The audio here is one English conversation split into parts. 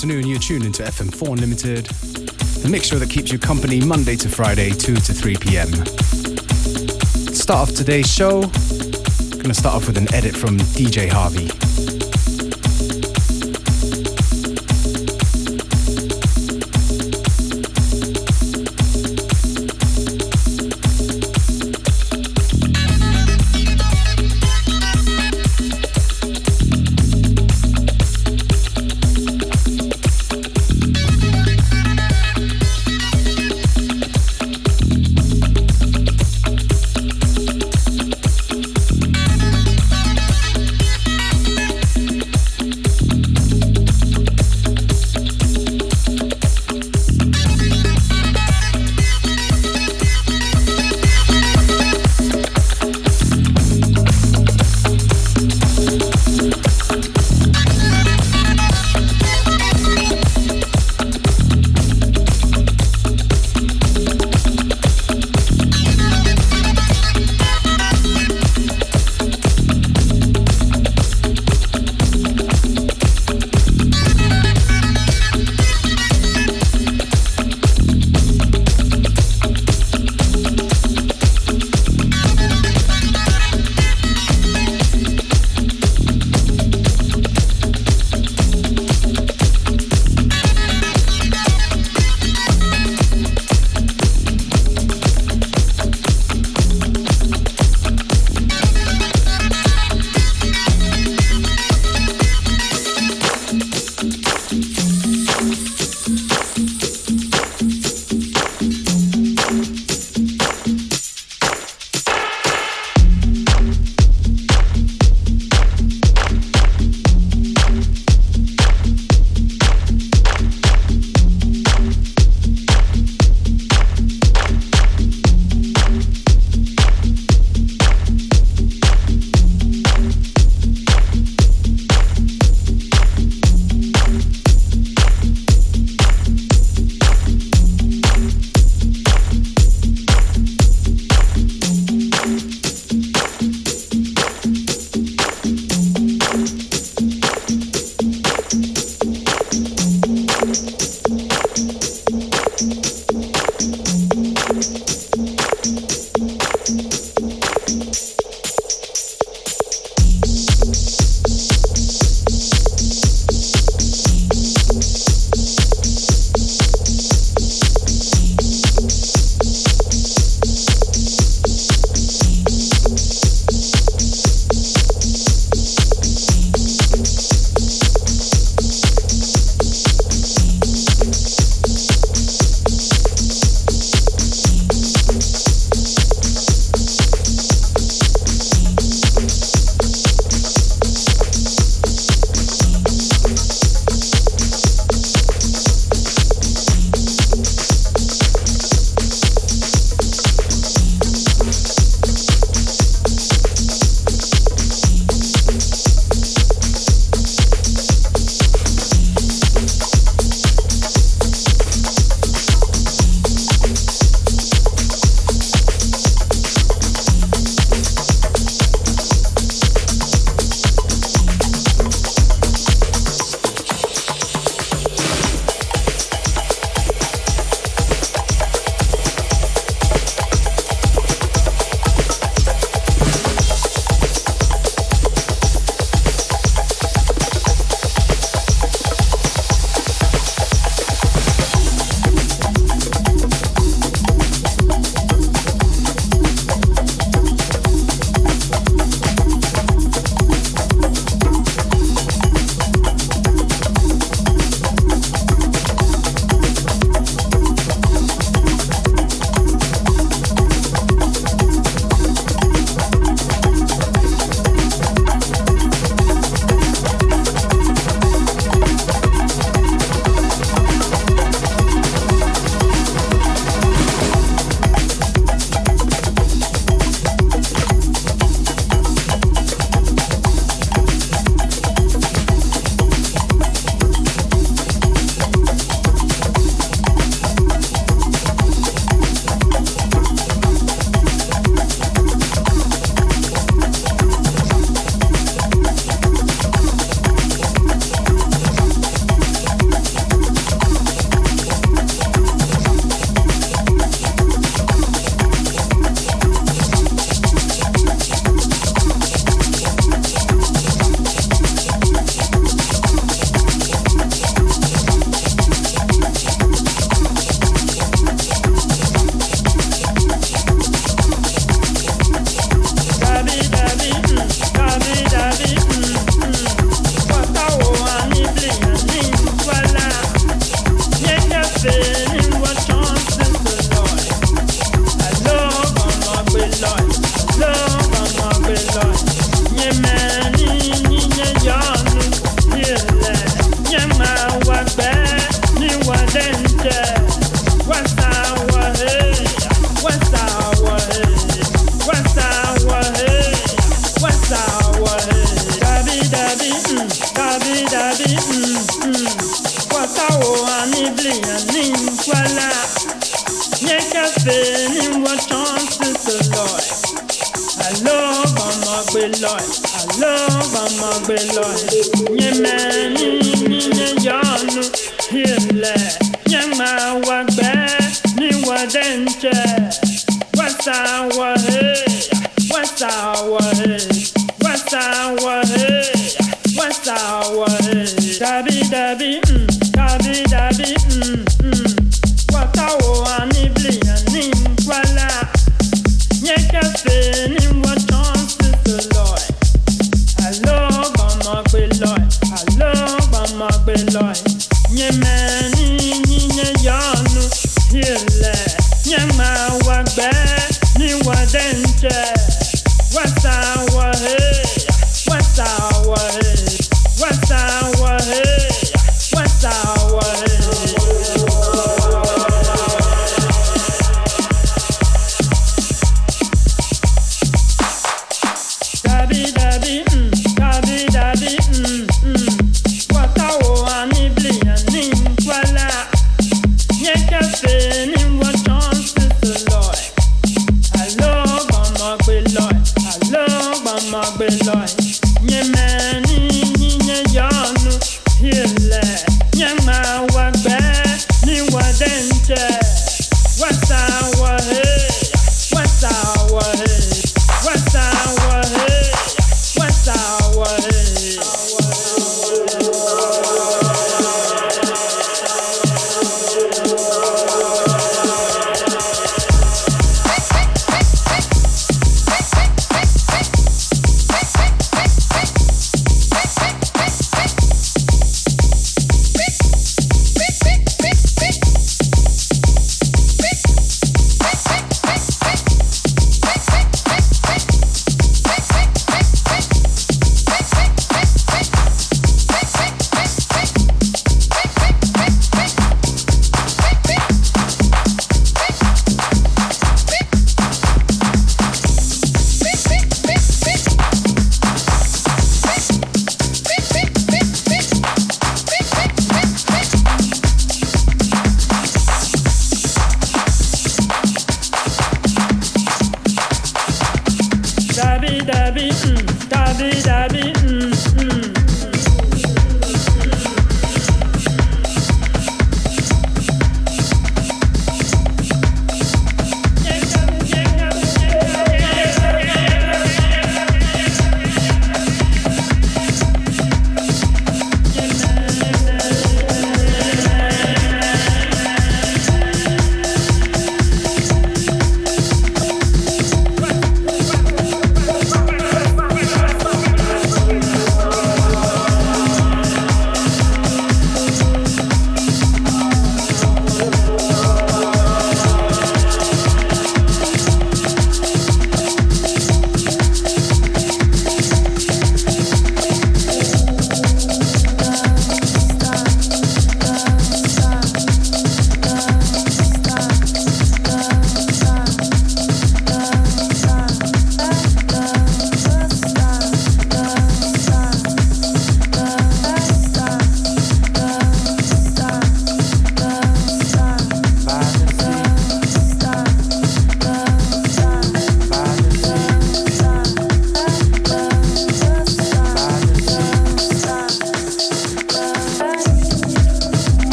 afternoon, you're tuned into FM4 Unlimited, the mixture that keeps you company Monday to Friday, 2 to 3 p.m. Start off today's show, gonna start off with an edit from DJ Harvey.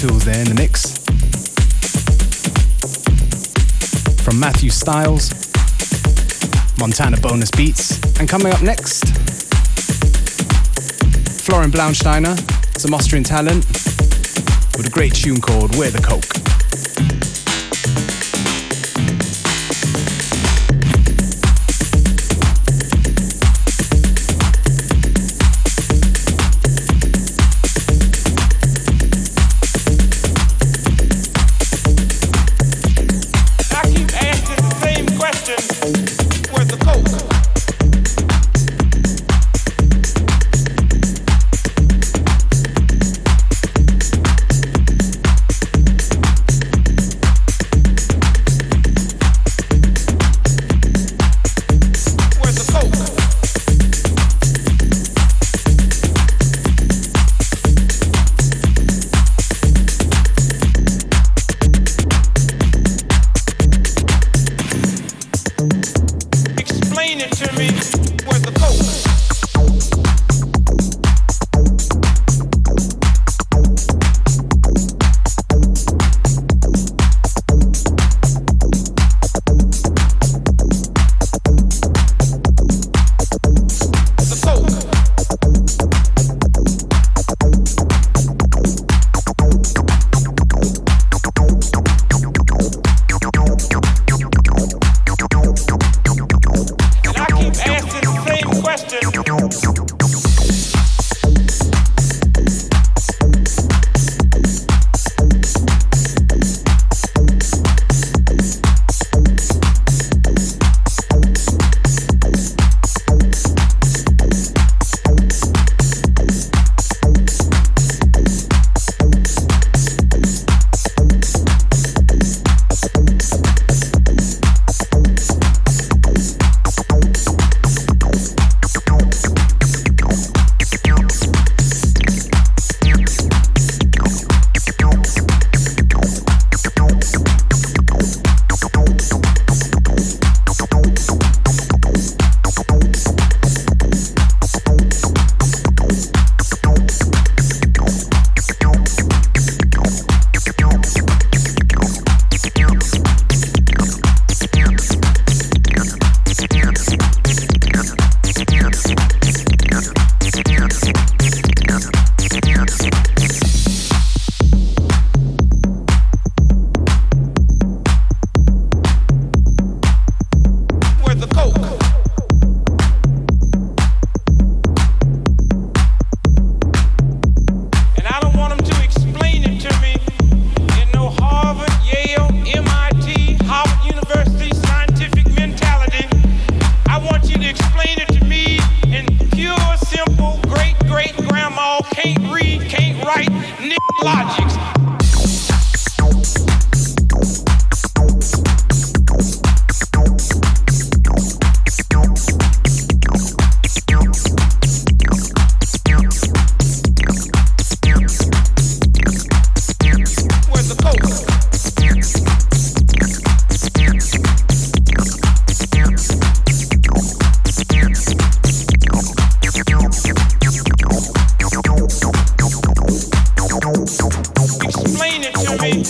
Tools there in the mix. From Matthew Styles, Montana Bonus Beats. And coming up next, Florian Blaunsteiner, some Austrian talent, with a great tune called We're the Coke.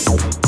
Dance.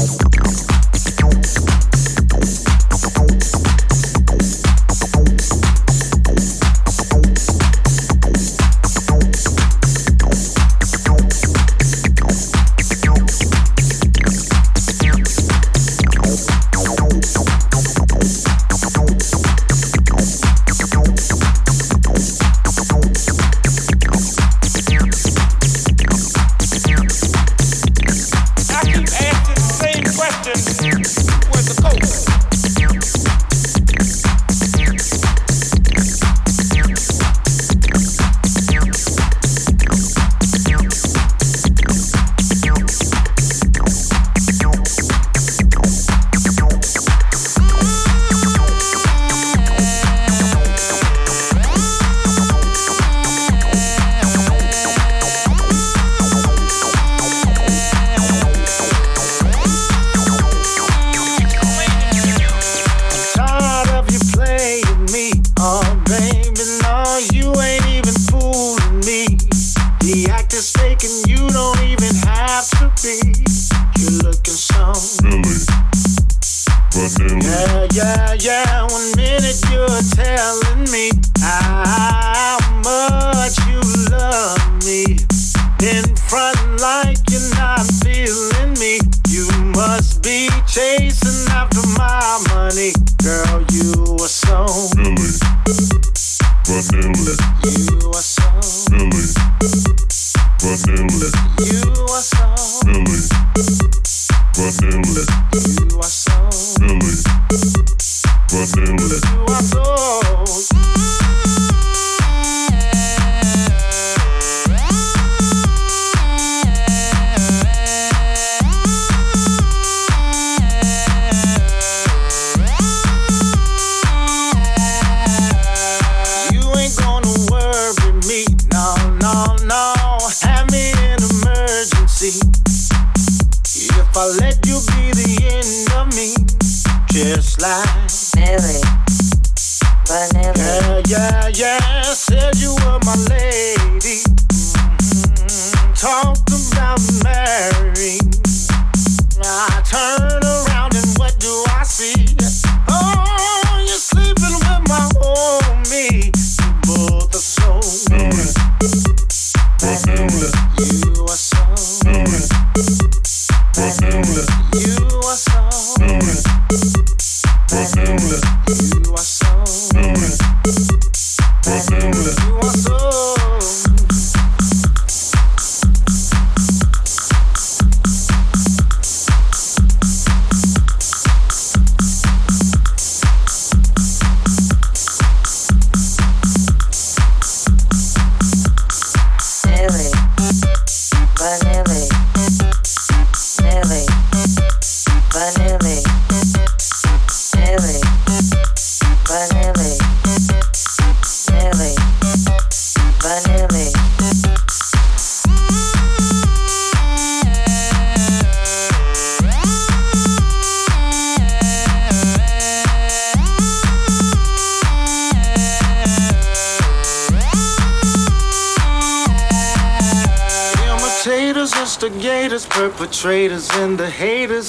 Perpetrators and the haters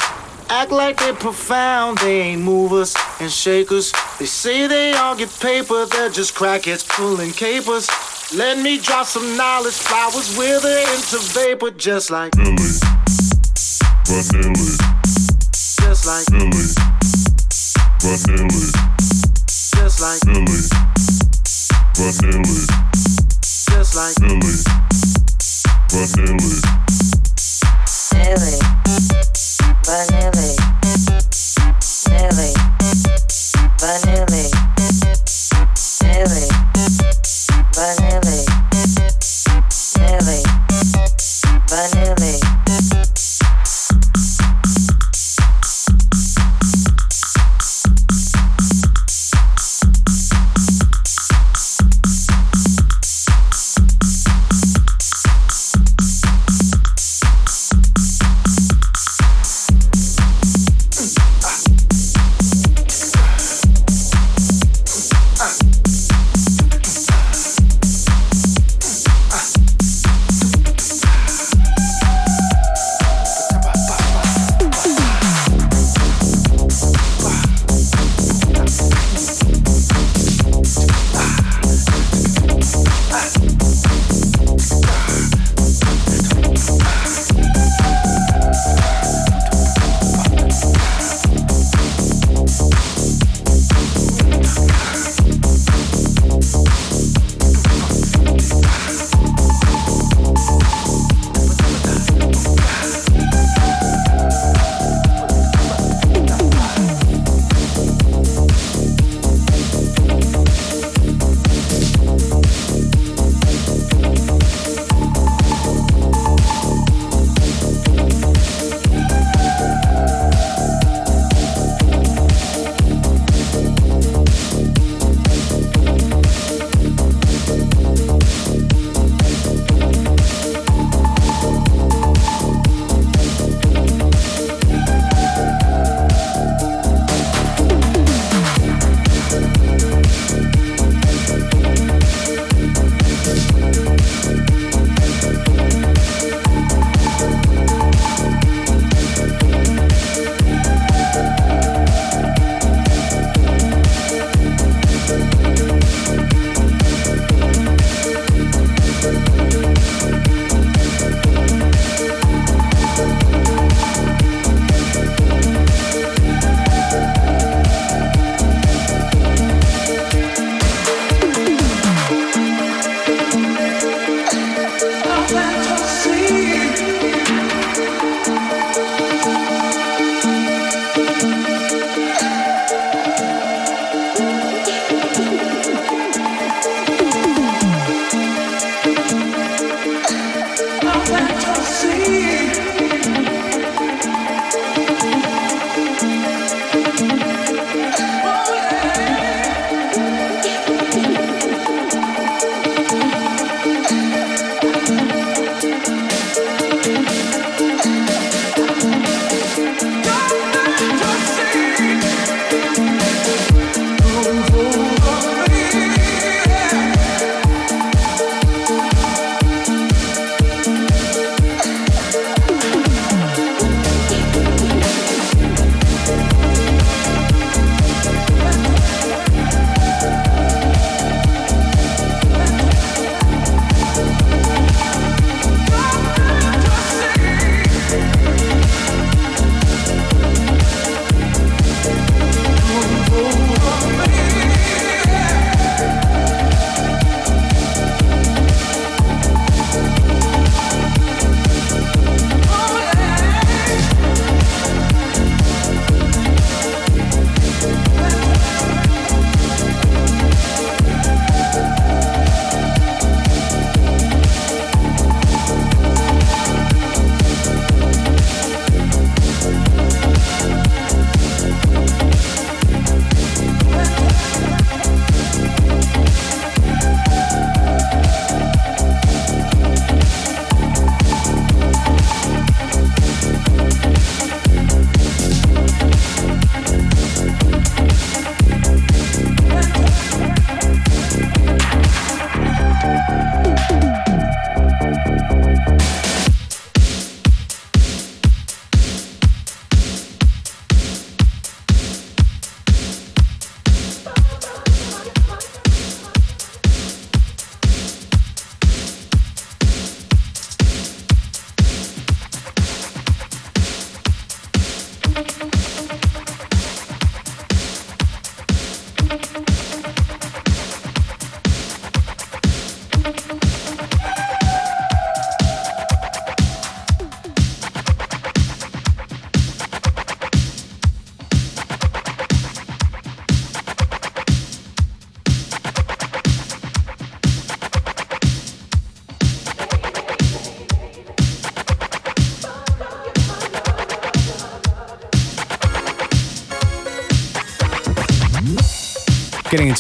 act like they're profound. They ain't movers and shakers. They say they all get paper, they're just crackheads pulling capers. Let me drop some knowledge, flowers wither into vapor, just like Billy, vanilla, just like Billy, vanilla, just like Billy, vanilla, just like Billy, vanilla. Nelly, Vanilli, Nelly, Vanilli,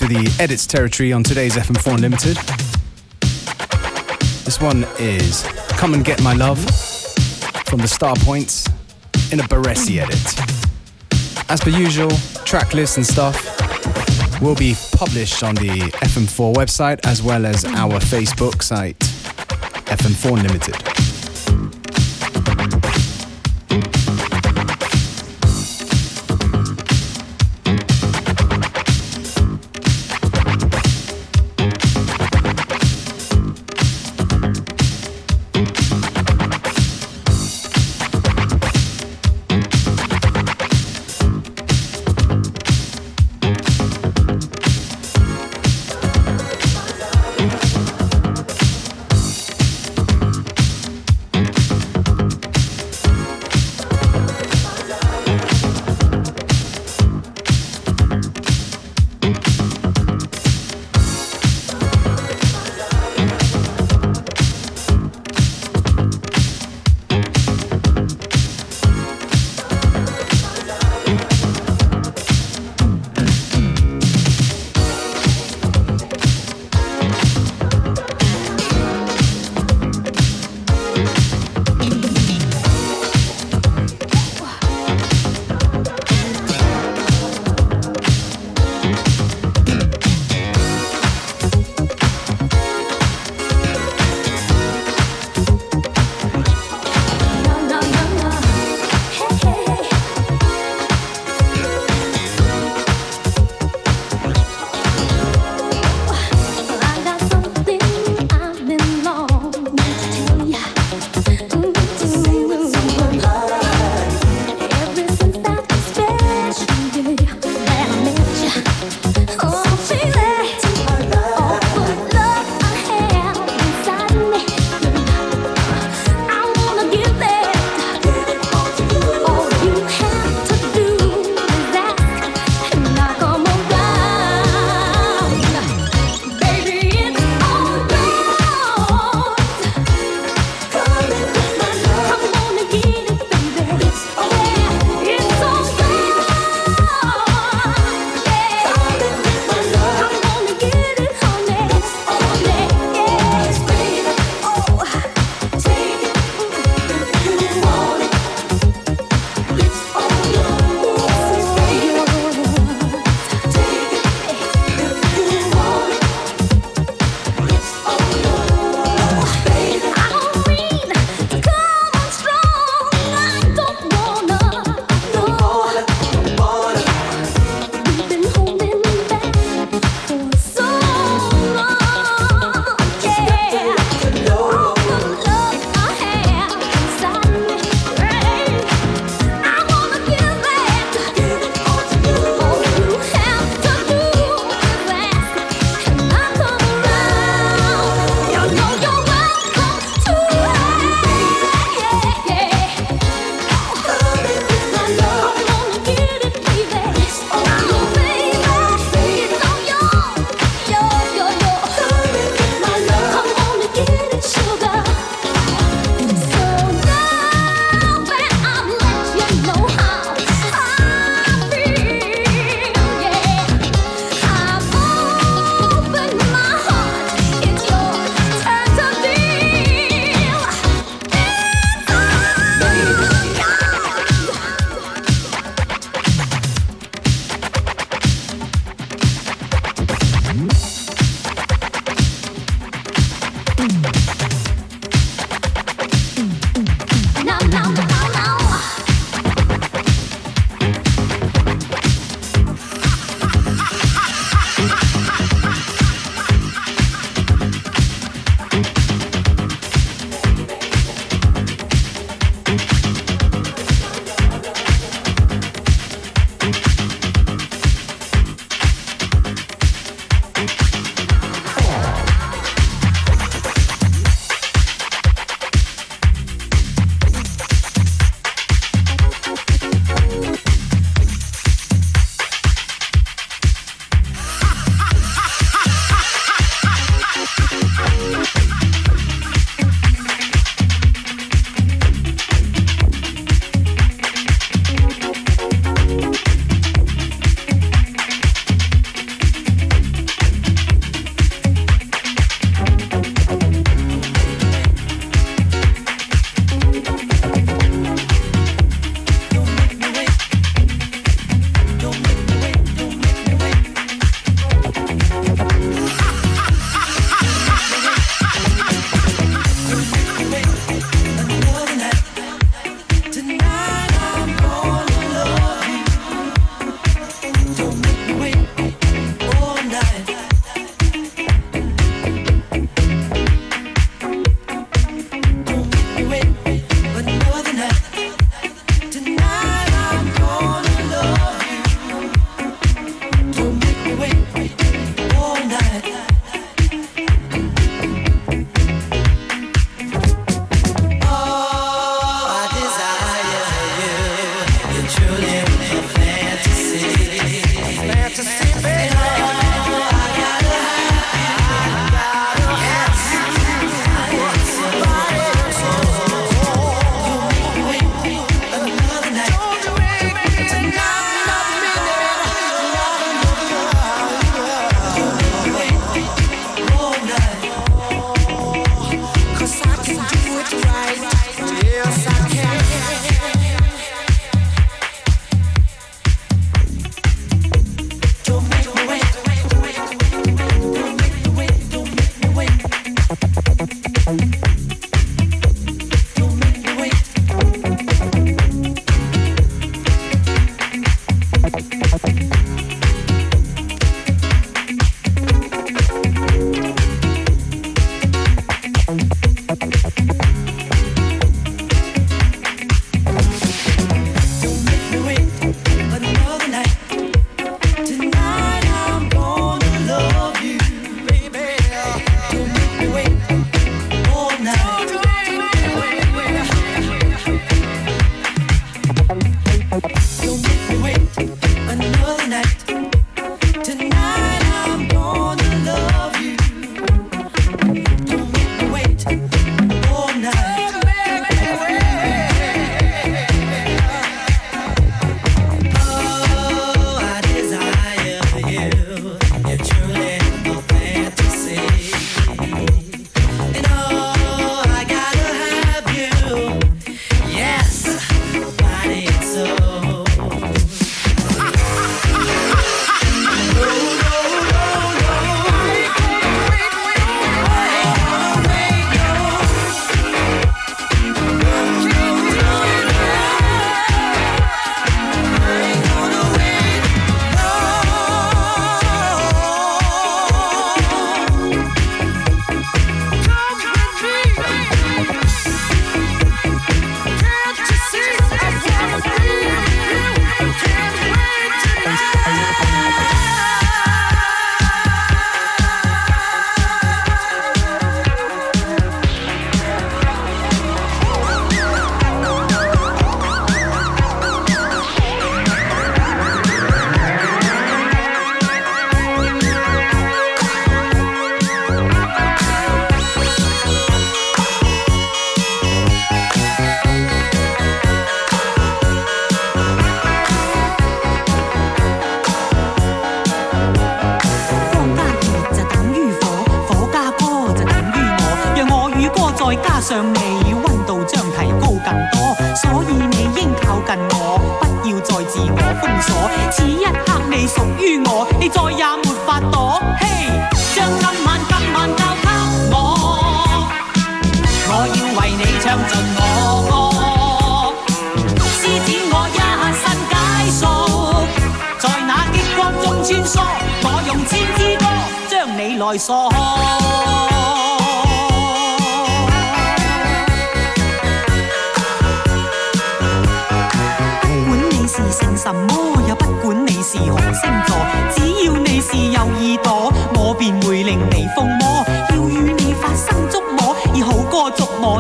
into the edits territory on today's FM4 Unlimited. This one is Come and Get My Love from the Star Points in a Baresi edit. As per usual, track lists and stuff will be published on the FM4 website as well as our Facebook site, FM4 Unlimited.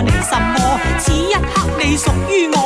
你什么？此一刻你属于我。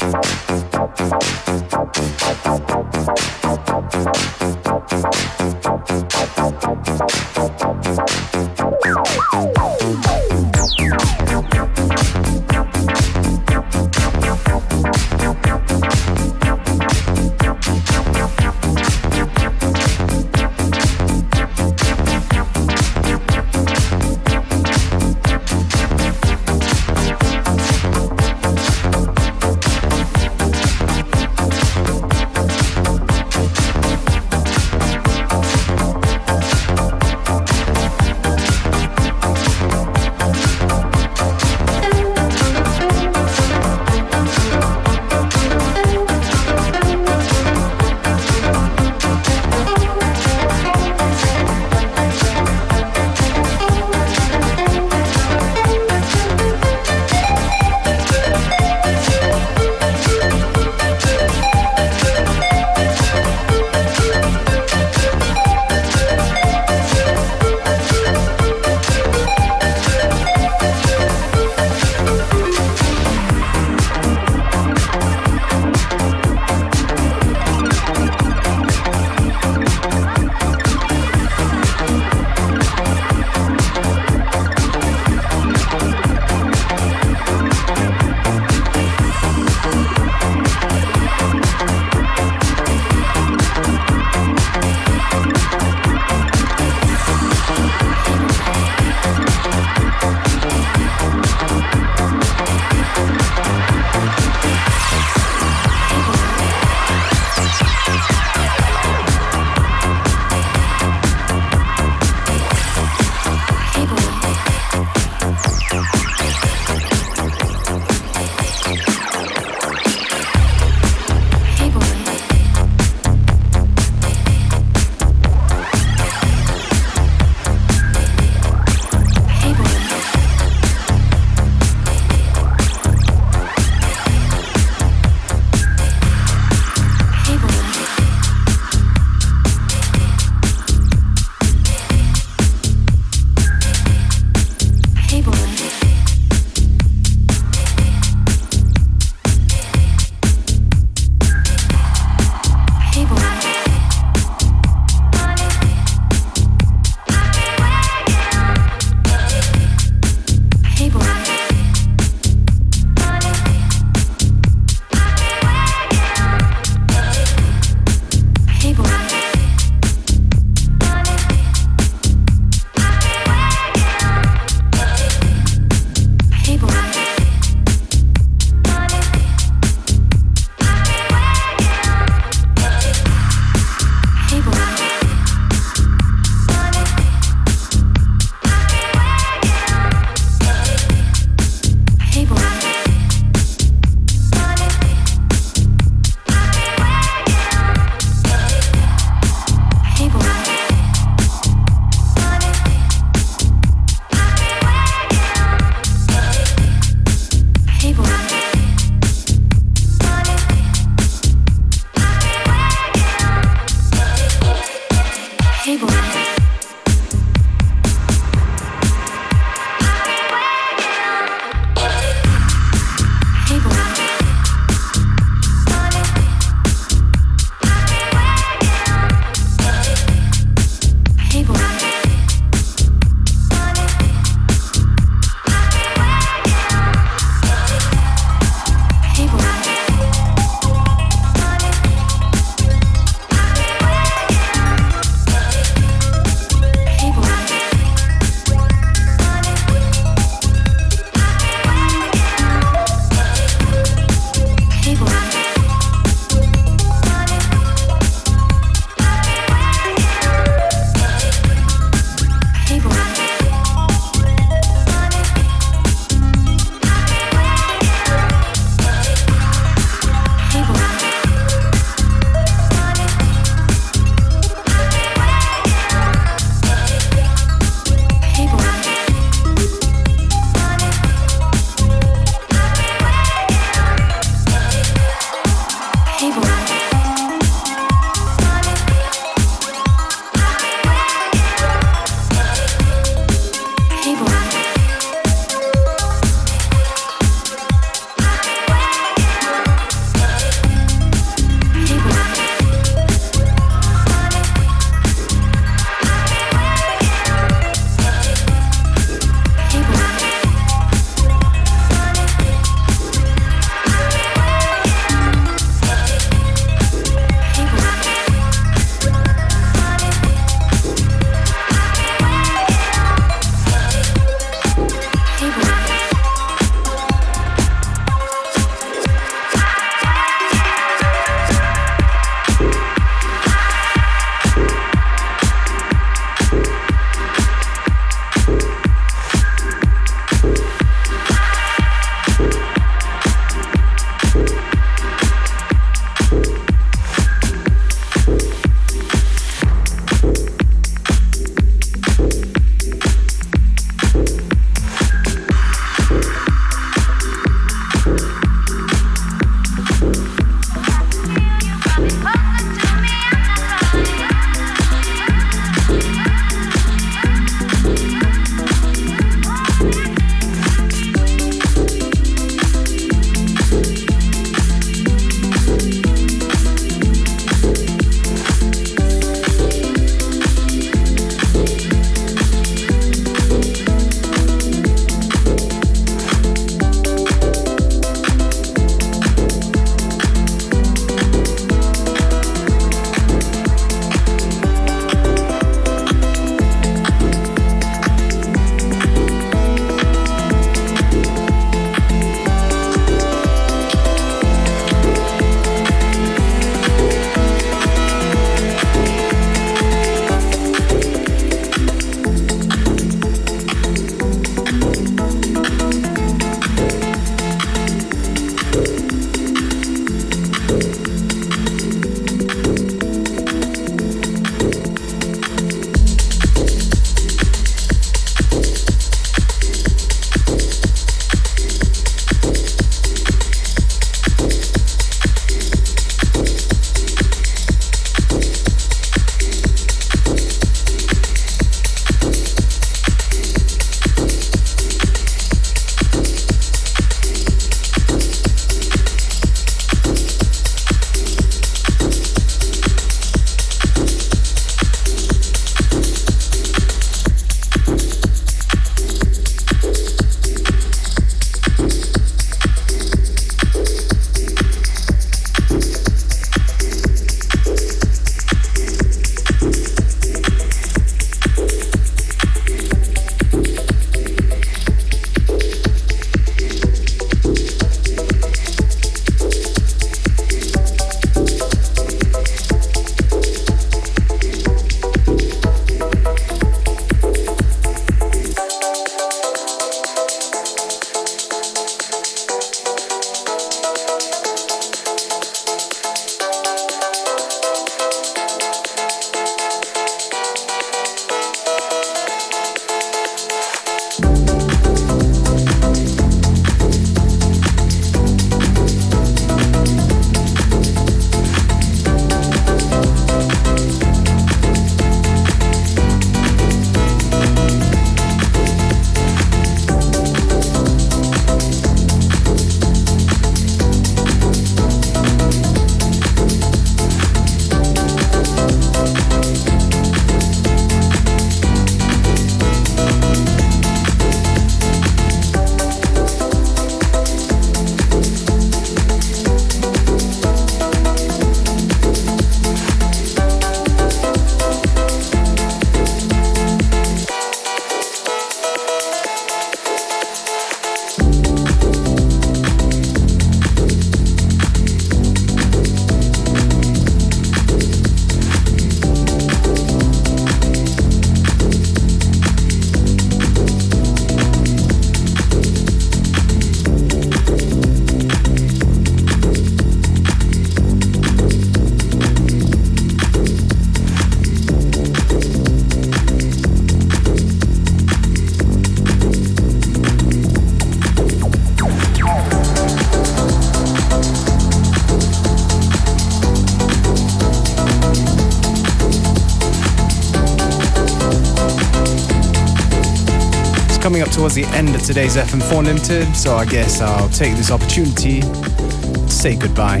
Towards the end of today's FM4 Limited, so I guess I'll take this opportunity to say goodbye.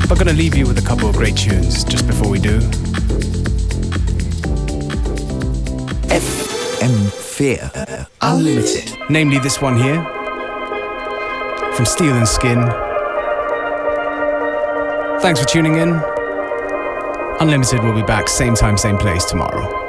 But I'm gonna leave you with a couple of great tunes just before we do. FM4 Unlimited. Namely, this one here from Steel and Skin. Thanks for tuning in. Unlimited will be back same time, same place tomorrow.